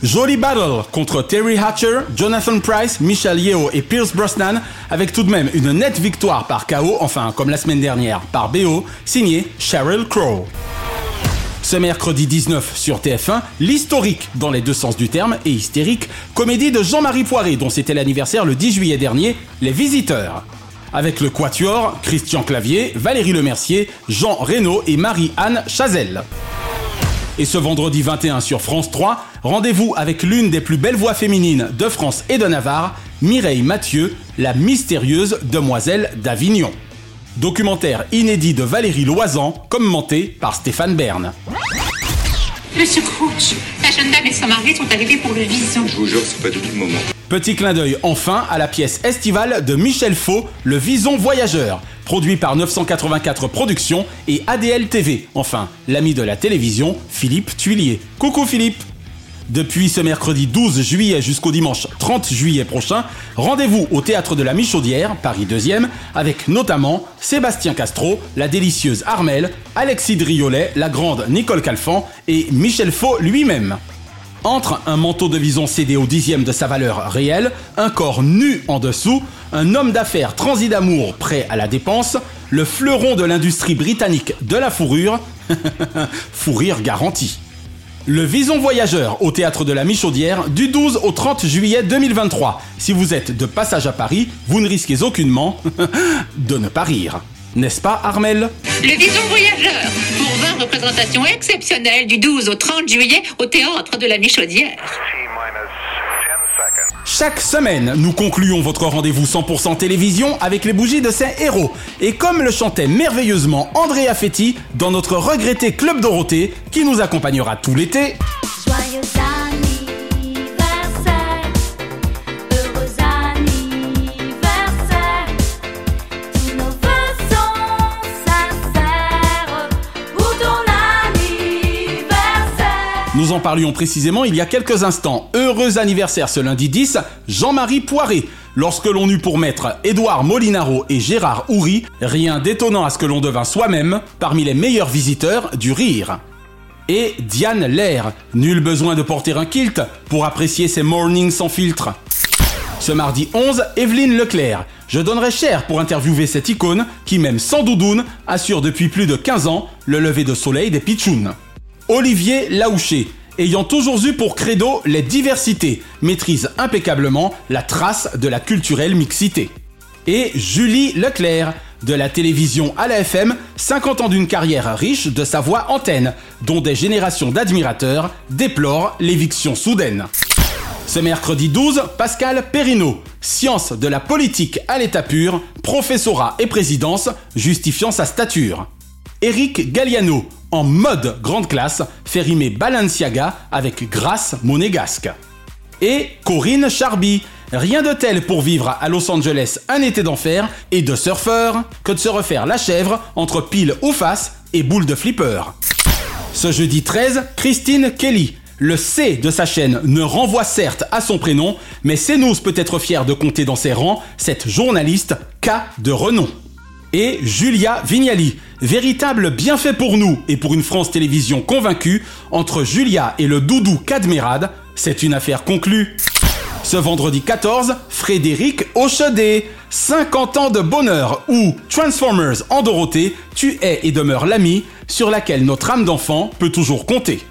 Jolie battle contre Terry Hatcher, Jonathan Price, Michelle Yeoh et Pierce Brosnan, avec tout de même une nette victoire par KO, enfin comme la semaine dernière par BO, signé Sheryl Crow. Ce mercredi 19 sur TF1, l'historique dans les deux sens du terme et hystérique comédie de Jean-Marie Poiré dont c'était l'anniversaire le 10 juillet dernier, Les Visiteurs. Avec le Quatuor, Christian Clavier, Valérie Lemercier, Jean Reynaud et Marie-Anne Chazelle. Et ce vendredi 21 sur France 3, rendez-vous avec l'une des plus belles voix féminines de France et de Navarre, Mireille Mathieu, la mystérieuse demoiselle d'Avignon. Documentaire inédit de Valérie Loisan, commenté par Stéphane Bern. Monsieur Crouch, la jeune dame et son mari sont arrivés pour le vison. Je vous jure, c'est pas du tout le moment. Petit clin d'œil enfin à la pièce estivale de Michel Faux, Le Vison Voyageur, produit par 984 Productions et ADL TV. Enfin, l'ami de la télévision, Philippe Tuilier. Coucou Philippe depuis ce mercredi 12 juillet jusqu'au dimanche 30 juillet prochain, rendez-vous au théâtre de la Michaudière, Paris 2e, avec notamment Sébastien Castro, la délicieuse Armel, Alexis Driolet, la grande Nicole Calfan et Michel Faux lui-même. Entre un manteau de vison cédé au dixième de sa valeur réelle, un corps nu en dessous, un homme d'affaires transi d'amour prêt à la dépense, le fleuron de l'industrie britannique de la fourrure, fourrure garantie. Le Vison Voyageur au théâtre de la Michaudière du 12 au 30 juillet 2023. Si vous êtes de passage à Paris, vous ne risquez aucunement de ne pas rire. N'est-ce pas, Armel? Le vison voyageur, pour 20 représentations exceptionnelles du 12 au 30 juillet au théâtre de la Michaudière. Chaque semaine, nous concluons votre rendez-vous 100% télévision avec les bougies de ces héros. Et comme le chantait merveilleusement Andrea Fetti dans notre regretté Club Dorothée, qui nous accompagnera tout l'été. En parlions précisément il y a quelques instants. Heureux anniversaire ce lundi 10, Jean-Marie Poiré. Lorsque l'on eut pour maître Édouard Molinaro et Gérard Houry, rien d'étonnant à ce que l'on devint soi-même parmi les meilleurs visiteurs du rire. Et Diane Lair, nul besoin de porter un kilt pour apprécier ses mornings sans filtre. Ce mardi 11, Evelyne Leclerc. Je donnerais cher pour interviewer cette icône qui, même sans doudoune, assure depuis plus de 15 ans le lever de soleil des pitchouns. Olivier Laouché, ayant toujours eu pour credo les diversités, maîtrise impeccablement la trace de la culturelle mixité. Et Julie Leclerc, de la télévision à la FM, 50 ans d'une carrière riche de sa voix antenne, dont des générations d'admirateurs déplorent l'éviction soudaine. Ce mercredi 12, Pascal Perrineau, science de la politique à l'état pur, professorat et présidence, justifiant sa stature. Eric Galliano, en mode grande classe, fait rimer Balenciaga avec grâce monégasque. Et Corinne Charby, rien de tel pour vivre à Los Angeles un été d'enfer et de surfeur que de se refaire la chèvre entre pile ou face et boule de flipper. Ce jeudi 13, Christine Kelly. Le C de sa chaîne ne renvoie certes à son prénom, mais CNews peut être fier de compter dans ses rangs cette journaliste K de renom. Et Julia Vignali, véritable bienfait pour nous et pour une France Télévisions convaincue, entre Julia et le doudou Cadmerade, c'est une affaire conclue. Ce vendredi 14, Frédéric Auchedet, 50 ans de bonheur ou Transformers en Dorothée, tu es et demeures l'ami sur laquelle notre âme d'enfant peut toujours compter.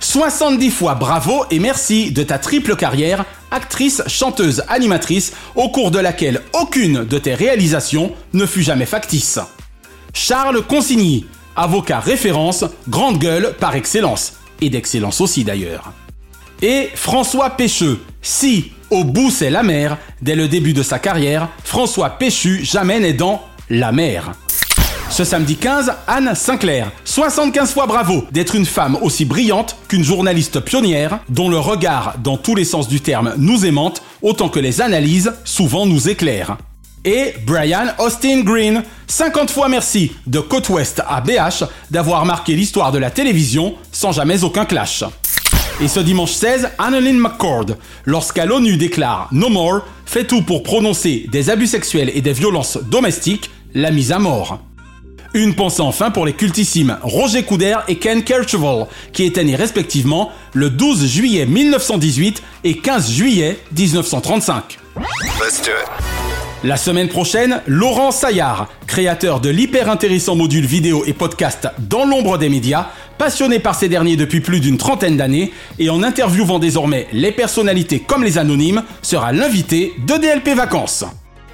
70 fois bravo et merci de ta triple carrière, actrice, chanteuse, animatrice, au cours de laquelle aucune de tes réalisations ne fut jamais factice. Charles Consigny, avocat référence, grande gueule par excellence, et d'excellence aussi d'ailleurs. Et François Pécheux, si au bout c'est la mer, dès le début de sa carrière, François Péchu jamais n'est dans la mer. Ce samedi 15, Anne Sinclair. 75 fois bravo d'être une femme aussi brillante qu'une journaliste pionnière, dont le regard, dans tous les sens du terme, nous aimante, autant que les analyses, souvent nous éclairent. Et Brian Austin Green. 50 fois merci de Côte Ouest à BH d'avoir marqué l'histoire de la télévision sans jamais aucun clash. Et ce dimanche 16, Annalyn McCord, lorsqu'à l'ONU déclare No More, fait tout pour prononcer des abus sexuels et des violences domestiques, la mise à mort. Une pensée enfin pour les cultissimes Roger Couder et Ken Kercheval, qui étaient nés respectivement le 12 juillet 1918 et 15 juillet 1935. La semaine prochaine, Laurent Saillard, créateur de l'hyper intéressant module vidéo et podcast Dans l'ombre des médias, passionné par ces derniers depuis plus d'une trentaine d'années et en interviewant désormais les personnalités comme les anonymes, sera l'invité de DLP Vacances.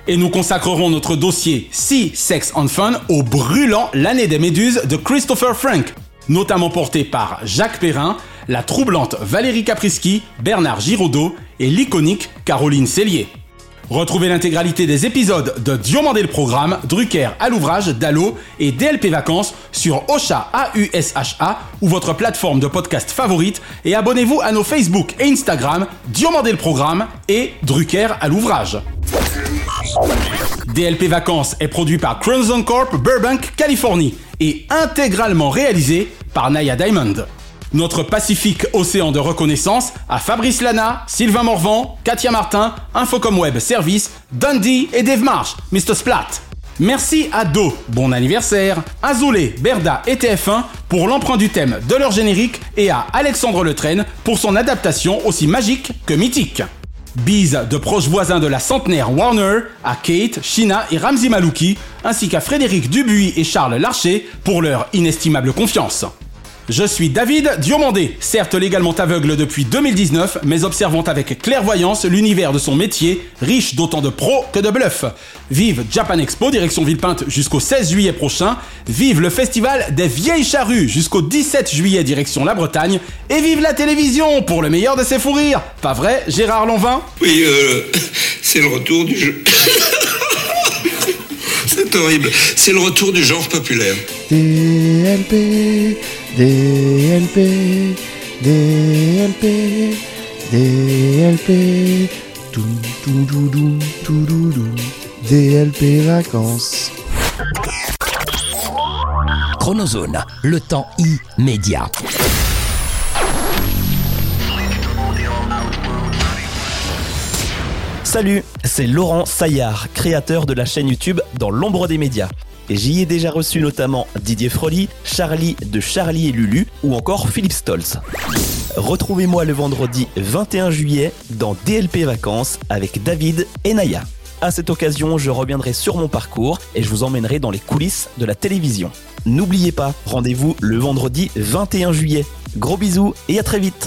Et nous consacrerons notre dossier Sea, Sex and Fun au brûlant L'année des méduses de Christopher Frank, notamment porté par Jacques Perrin, la troublante Valérie Caprisky, Bernard Giraudot et l'iconique Caroline Cellier. Retrouvez l'intégralité des épisodes de Diomandé le Programme, Drucker à l'ouvrage, Dallo et DLP Vacances sur Ocha A-U-S-H-A ou votre plateforme de podcast favorite et abonnez-vous à nos Facebook et Instagram Diomandé le Programme et Drucker à l'ouvrage. DLP Vacances est produit par Crimson Corp Burbank, Californie et intégralement réalisé par Naya Diamond. Notre Pacifique Océan de reconnaissance à Fabrice Lana, Sylvain Morvan, Katia Martin, Infocom Web Service, Dundee et Dave Marsh, Mr. Splat. Merci à Do, bon anniversaire, Azoulay, Berda et TF1 pour l'emprunt du thème de leur générique et à Alexandre Letraine pour son adaptation aussi magique que mythique. Bise de proches voisins de la centenaire Warner à Kate, Shina et Ramzi Malouki, ainsi qu'à Frédéric Dubuis et Charles Larcher pour leur inestimable confiance. Je suis David Diomandé, certes légalement aveugle depuis 2019, mais observant avec clairvoyance l'univers de son métier, riche d'autant de pros que de bluffs. Vive Japan Expo, direction Villepinte jusqu'au 16 juillet prochain. Vive le festival des vieilles charrues jusqu'au 17 juillet, direction la Bretagne. Et vive la télévision pour le meilleur de ses fous rires. Pas vrai, Gérard Lonvin Oui, euh, c'est le retour du jeu. c'est horrible. C'est le retour du genre populaire. DLP, DLP, DLP, DLP, tout, tout, tout, tout, tout, tout, tout, DLP vacances. Chronozone, le temps immédiat. Salut, c'est Laurent Saillard, créateur de la chaîne YouTube Dans l'ombre des médias. J'y ai déjà reçu notamment Didier Froli, Charlie de Charlie et Lulu ou encore Philippe Stolz. Retrouvez-moi le vendredi 21 juillet dans DLP Vacances avec David et Naya. À cette occasion, je reviendrai sur mon parcours et je vous emmènerai dans les coulisses de la télévision. N'oubliez pas, rendez-vous le vendredi 21 juillet. Gros bisous et à très vite.